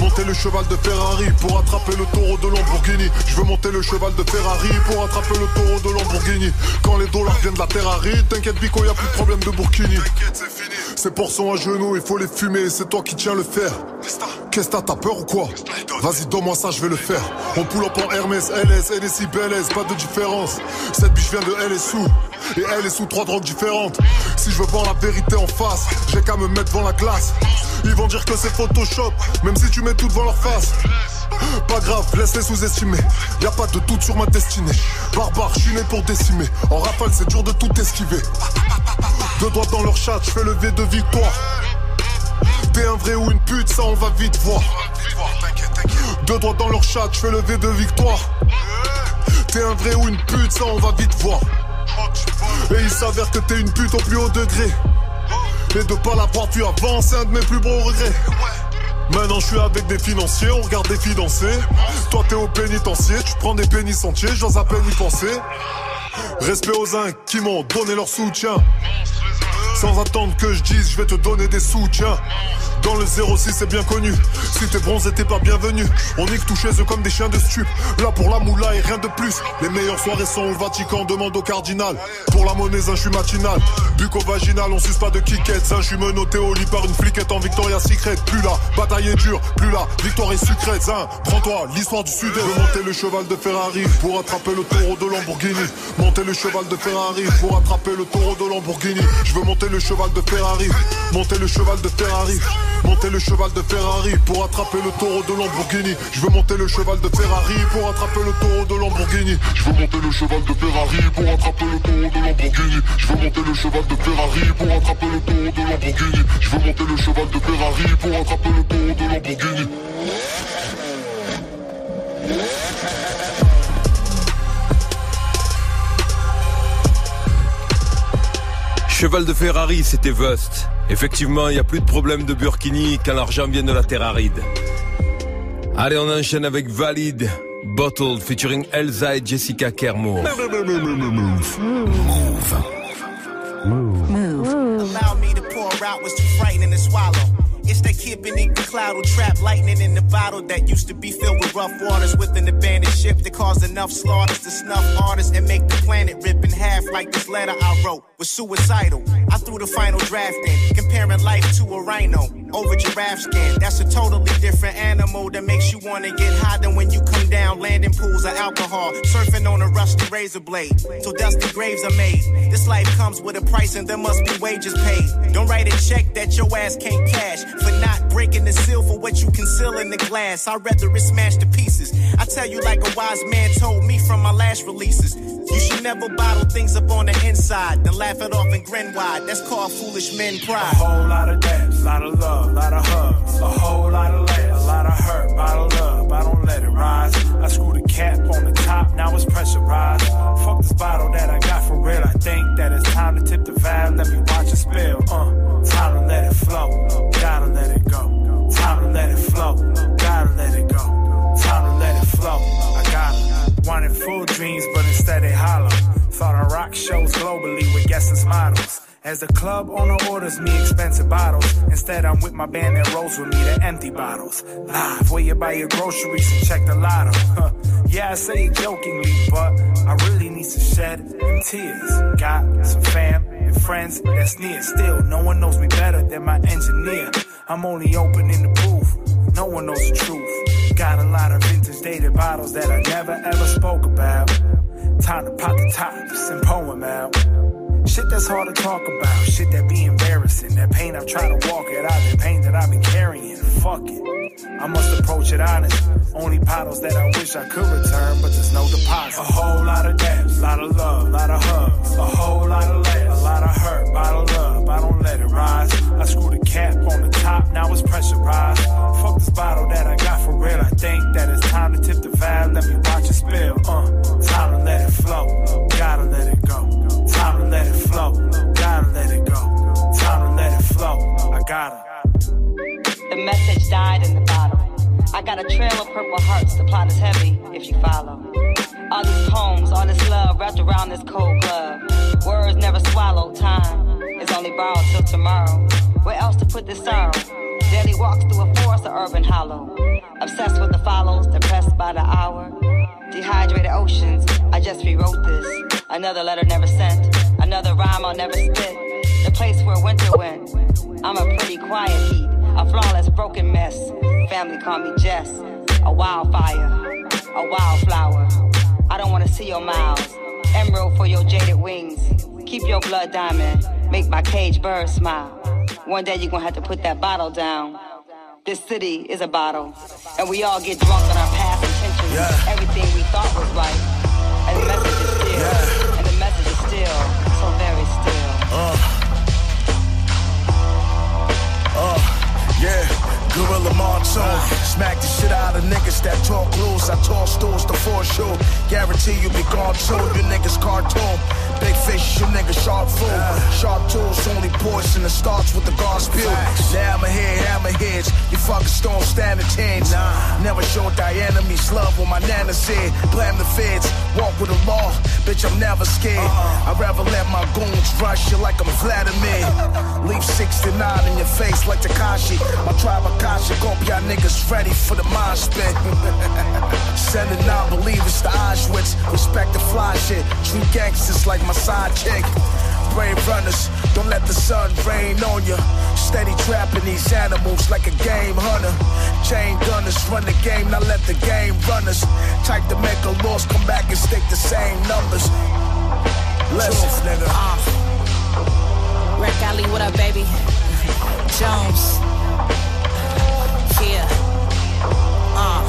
Monter le cheval de Ferrari pour attraper le taureau de Lamborghini. Je veux monter le cheval de Ferrari pour attraper le taureau de Lamborghini. Quand les dollars viennent de la Ferrari, t'inquiète Bico, y a plus de problème de Burkini. Ces portions à genoux, il faut les fumer, c'est toi qui tiens le fer. Qu'est-ce que t'as peur ou quoi Vas-y, donne-moi ça, je vais le faire. On pull up en Hermès, LS, NSI, Pas de différence. Cette biche vient de LSU, et elle est sous trois drogues différentes. Si je veux voir la vérité en face, j'ai qu'à me mettre devant la glace. Ils vont dire que c'est Photoshop, même si tu mets tout devant leur face. Pas grave, laisse-les sous-estimer. Y a pas de doute sur ma destinée. Barbare, je suis né pour décimer. En rafale, c'est dur de tout esquiver. Deux doigts dans leur chat, je fais le V de victoire. T'es un vrai ou une pute, ça on va vite voir. Deux doigts dans leur chat, je fais le V de victoire. T'es un vrai ou une pute, ça on va vite voir. Et il s'avère que t'es une pute au plus haut degré. Et de pas l'avoir pu avant, c'est un de mes plus beaux regrets. Maintenant je suis avec des financiers, on regarde des danser. Toi t'es au pénitencier, tu prends des pénis entiers, j'ose à peine y penser. Respect aux uns qui m'ont donné leur soutien. Sans attendre que je dise, je vais te donner des soutiens. Dans le 06 c'est bien connu. Si t'es bronzé t'es pas bienvenu On nique tout eux comme des chiens de stup. Là pour la moula et rien de plus. Les meilleures soirées sont au Vatican Demande au cardinal. Pour la monnaie je suis matinal. Buco vaginal on suce pas de kickette. Ça je suis menotté au lit par une fliquette en Victoria Secret. Plus là, bataille est dure, plus là, victoire est sucrète Zin, prends-toi l'histoire du sud Je veux monter le cheval de Ferrari Pour attraper le taureau de Lamborghini. Monter le cheval de Ferrari Pour attraper le taureau de Lamborghini. Je veux monter le cheval de Ferrari. Monter le cheval de Ferrari Monter le cheval de Ferrari pour attraper le taureau de Lamborghini. Je veux monter le cheval de Ferrari pour attraper le taureau de Lamborghini. Je veux monter le cheval de Ferrari pour attraper le taureau de Lamborghini. Je veux monter le cheval de Ferrari pour attraper le taureau de Lamborghini. Je veux monter le cheval de Ferrari pour attraper le taureau de Lamborghini. Cheval de Ferrari, c'était Vust. Effectivement, il n'y a plus de problème de Burkini quand l'argent vient de la terre aride. Allez, on enchaîne avec Valid, Bottled, featuring Elsa et Jessica Kermo. Move. Allow me to pour out what's too frightening to swallow. It's that kid beneath the cloud who trapped lightning in the bottle that used to be filled with rough waters with an abandoned ship that caused enough slaughters to snuff artists and make the planet rip in half like this letter I wrote was suicidal. I threw the final draft in, comparing life to a rhino over giraffe skin. That's a totally different animal that makes you wanna get high than when you come down, landing pools of alcohol, surfing on a rusty razor blade. So dusty graves are made. This life comes with a price and there must be wages paid. Don't write a check that your ass can't cash for not breaking the seal for what you conceal in the glass. I'd rather it smash to pieces. I tell you like a wise man told me from my last releases. You should never bottle things up on the inside, then laugh it off and grin wide. That's called foolish men pride. A whole lot of dance, lot of love, lot of hugs, a whole lot of laughs, a lot of hurt, bottle up. I don't let it rise. I screw the cap on the top, now it's pressurized. Fuck this bottle that I got for real. I think that it's time to tip the valve. Let me watch it spill. Uh, time to let it flow. Gotta let it go. Time to let it flow. Gotta let it go. Time to let it flow. I got wanted full dreams, but instead they hollow. Thought I rock shows globally with guests models. As the club owner orders me expensive bottles, instead I'm with my band that rolls with me the empty bottles. Live, where you buy your groceries and check the lotto. Huh. Yeah, I say it jokingly, but I really need to shed them tears. Got some fam and friends that's near. Still, no one knows me better than my engineer. I'm only open in the booth. No one knows the truth. Got a lot of vintage dated bottles that I never ever spoke about. Time to pop the tops and poem out. Shit that's hard to talk about. Shit that be embarrassing. That pain I've tried to walk it out. That pain that I've been carrying. Fuck it. I must approach it honest. Only bottles that I wish I could return, but there's no deposit. A whole lot of dance, lot of love, lot of hugs. A whole lot of laughs, a lot of hurt, bottle up. I don't let it rise. I screw the cap on the top, now it's pressurized. Fuck this bottle that I got for real. I think that it's time to tip the valve. Let me watch it spill. Uh, time to let it flow. Gotta let it go. Time to let it flow. Gotta let it go. Time to let it flow. I gotta. The message died in the bottle. I got a trail of purple hearts. The plot is heavy if you follow. All these poems, all this love wrapped around this cold glove. Words never swallow time. It's only borrowed till tomorrow. Where else to put this sorrow? Daily walks through a forest of urban hollow. Obsessed with the follows, depressed by the hour. Dehydrated oceans, I just rewrote this. Another letter never sent, another rhyme I'll never spit. The place where winter went. I'm a pretty quiet heat, a flawless broken mess. Family call me Jess, a wildfire, a wildflower. I don't wanna see your miles, emerald for your jaded wings. Keep your blood diamond, make my cage bird smile. One day you're gonna have to put that bottle down. This city is a bottle, and we all get drunk on our past intentions. Yeah. Everything we thought was right, Uh. Uh, yeah, Gorilla Monsoon. Smack the shit out of niggas that talk loose. I talk stools to force you. Guarantee you be gone soon. You niggas cartoon. Big fish, you niggas sharp food. Sharp tools, only poison that starts with the gospel. Now I'm ahead, hammerheads. You fucking stone stand a chance. Never showed thy enemies love when my nana said. Blame the feds, walk with the law. Bitch, I'm never scared. Uh-uh. I'd rather let my goons rush you like I'm Vladimir. Leave 69 in your face like Tekashi. My tribe Akasha, hope y'all niggas ready for the mind spin. (laughs) Sending non-believers to Auschwitz. Respect the fly shit. Treat gangsters like my side chick. Brave runners, don't let the sun rain on you. Steady trapping these animals like a game hunter. Chain gunners run the game, now let the game run us. Type to make a loss, come back and stick the same numbers. Listen, nigga. Rick Ali, what up, baby? Jones. Yeah. Uh.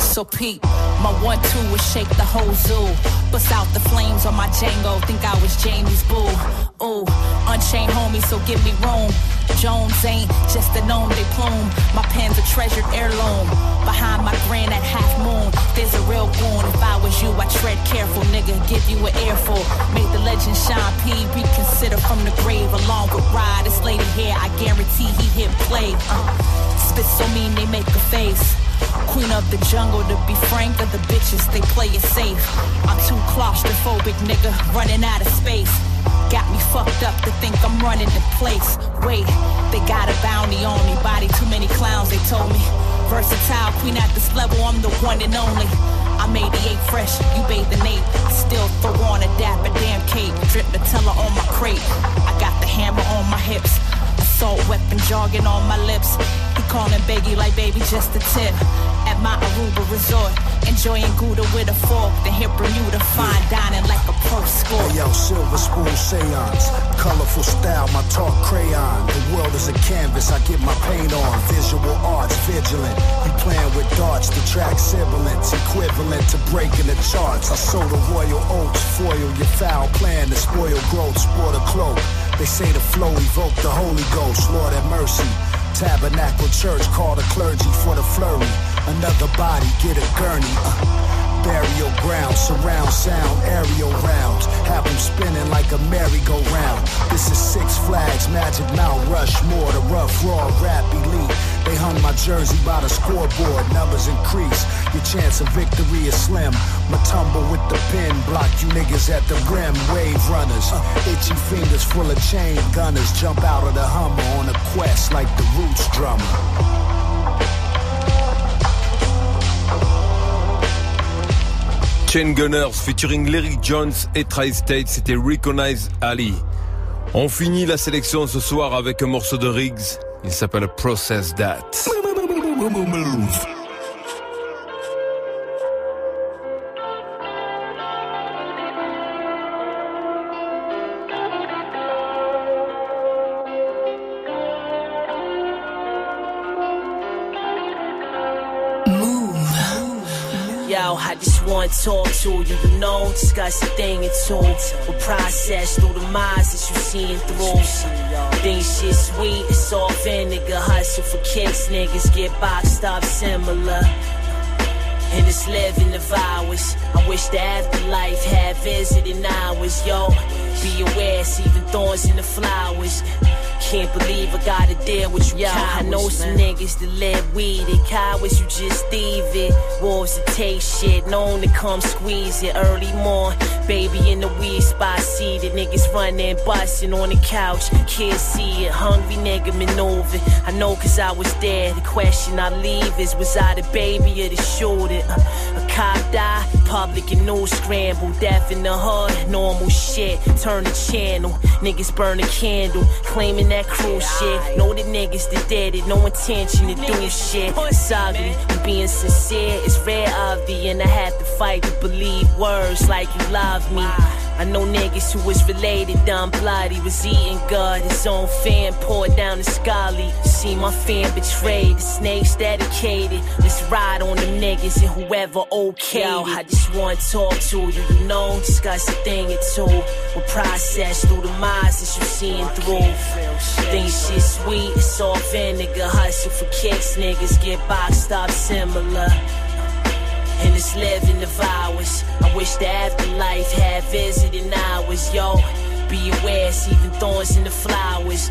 So Pete, my one two would shake the whole zoo. Bust out the flames on my Django, think I was Jamie's boo. Ooh, unchained homie, so give me room. Jones ain't just a known they plume. My pen's a treasured heirloom. Behind my grin at half moon, there's a real goon. If I was you, I tread careful, nigga. Give you an earful. Make the legend shine. P reconsider from the grave along with Ride. This lady here, I guarantee he hit play. Uh, spit so mean they make a face. Queen of the jungle, to be frank, of the bitches, they play it safe. I'm too claustrophobic, nigga, running out of space. Got me fucked up to think I'm running the place. Wait, they got a bounty on me, body too many clowns, they told me. Versatile, queen at this level, I'm the one and only. I'm 88 fresh, you bathe in eight. Still throw on a dapper damn cape. Drip Nutella on my crate. I got the hammer on my hips. Assault weapon jogging on my lips. He calling Beggy like baby just a tip. At my Aruba resort, enjoying Gouda with a fork. Then hit Bermuda, fine dining like a pro score. Hey yo, silver spoon seance. Colorful style, my talk crayon. The world is a canvas, I get my paint on. Visual arts, vigilant. You playing with darts, the track sibilance. Equivalent to breaking the charts. I sow the royal oats, foil your foul plan to spoil growth, sport a cloak. They say the flow evoke the Holy Ghost, Lord have mercy. Tabernacle Church, call the clergy for the flurry. Another body, get a gurney. Uh, burial ground, surround sound, aerial rounds. Have them spinning like a merry-go-round. This is Six Flags, Magic Mount Rushmore, the rough, raw, rap elite. They hung my jersey by the scoreboard, numbers increase. Your chance of victory is slim. Matumba with the pin, block you niggas at the rim. Wave runners, itchy fingers full of chain gunners. Jump out of the Hummer on a quest like the Roots drummer. Chain Gunners featuring Larry Jones et Tri-State, c'était Recognize Ali. On finit la sélection ce soir avec un morceau de Riggs, il s'appelle Process That. Talk to you, you know, discuss a thing or two. We'll process through the minds that you seeing through. Think shit sweet, it's all vinegar. Hustle for kicks, niggas get boxed up similar. And it's living the hours. I wish the afterlife had visiting hours, yo. Be aware, it's even thorns in the flowers. Can't believe I gotta deal with you. Yeah, I know some niggas that let weed and cowards, you just thieve it. Wolves that taste shit, known to come squeeze it early morn. Baby in the weed spot, see the niggas running, busting on the couch. Kids see it, hungry nigga maneuver. I know cause I was there. The question I leave is, was I the baby or the shooter? Uh, a cop die, public and news scramble. Death in the hood, normal shit. Turn the channel, niggas burn a candle, claiming that cruel shit. Know the niggas that did it, no intention to do shit. It's ugly, I'm being sincere. It's rare of the, and I had to fight to believe words like you love me. I know niggas who was related, done blood. He was eating good. His own fan poured down the scully. See my fan betrayed. The snakes dedicated. Let's ride on them niggas and whoever okay. Yo, I just want to talk to you, you know. Discuss a thing or two. We'll process through the minds that you seeing through. Think shit sweet, it's all vinegar. Hustle for kicks, niggas get boxed up similar and it's living the ours. I wish the afterlife had visiting hours, yo. Be aware, it's even thorns in the flowers.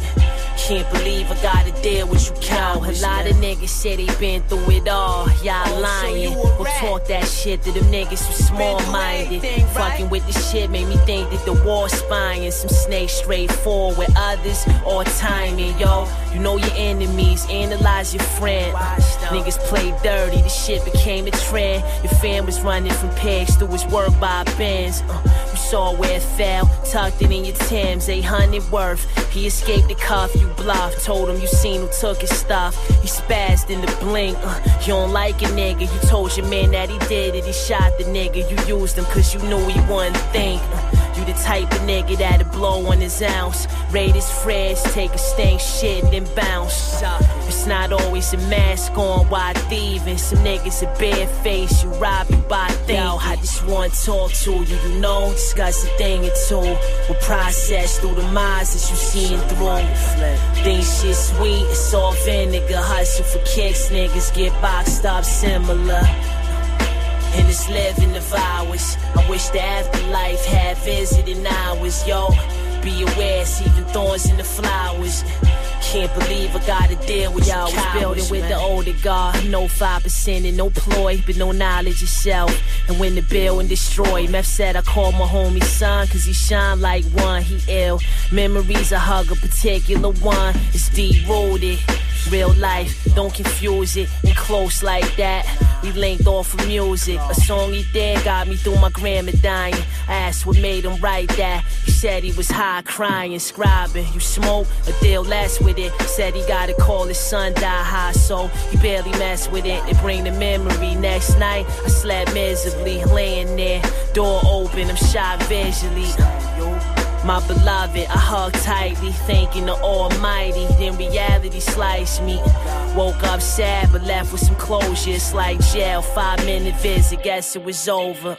Can't believe I gotta deal with you cowards. A lot of niggas say they been through it all. Y'all lying. We'll talk that shit to them niggas who small minded. Fucking with the shit made me think that the war spying. Some snakes straight straightforward, others all timing, yo. You know your enemies, analyze your friend. Niggas play dirty, the shit became a trend. Your fam was running from pegs through his work by Benz. Uh, you saw where it fell, tucked it in your Timbs, 800 worth. He escaped the cuff, you bluff. Told him you seen who took his stuff. He spazzed in the blink. Uh, you don't like a nigga, you told your man that he did it. He shot the nigga, you used him cause you knew he wouldn't think. Uh, you the type of nigga that'll blow on his ounce. Raid his friends, take a stink shit then bounce. It's not always a mask on while thieving. Some niggas a bare face, you rob you by thinking. Yo, I just want to talk to you, you know, discuss a thing or two. We'll process through the minds that you seeing through. Think shit sweet, it's all vinegar. Hustle for kicks, niggas get boxed up similar and it's living of ours. I wish the afterlife had visiting hours, yo. Be aware, it's even thorns in the flowers. Can't believe I gotta deal with y'all. Was building with the older guard, no 5% and no ploy, but no knowledge itself. And when the bill building destroyed, Meth said I called my homie son, cause he shine like one, he ill. Memories I hug a particular one, it's deep rooted. Real life, don't confuse it. And close like that, we linked off of music. A song he did got me through my grandma dying. I asked what made him write that. He said he was high, crying, scribing. You smoke a deal less with it. Said he gotta call his son die high, so he barely mess with it. It bring the memory. Next night, I slept miserably, laying there, door open. I'm shot visually. My beloved, I hug tightly, thanking the Almighty. Then reality sliced me. Woke up sad, but left with some closure. It's like jail, five minute visit, guess it was over.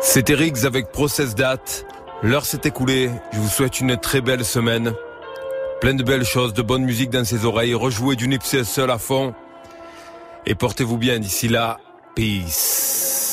C'était Riggs avec Process Date. L'heure s'est écoulée. Je vous souhaite une très belle semaine. Plein de belles choses, de bonne musique dans ses oreilles. Rejouez du Nipsey seul à fond. Et portez-vous bien d'ici là. Peace.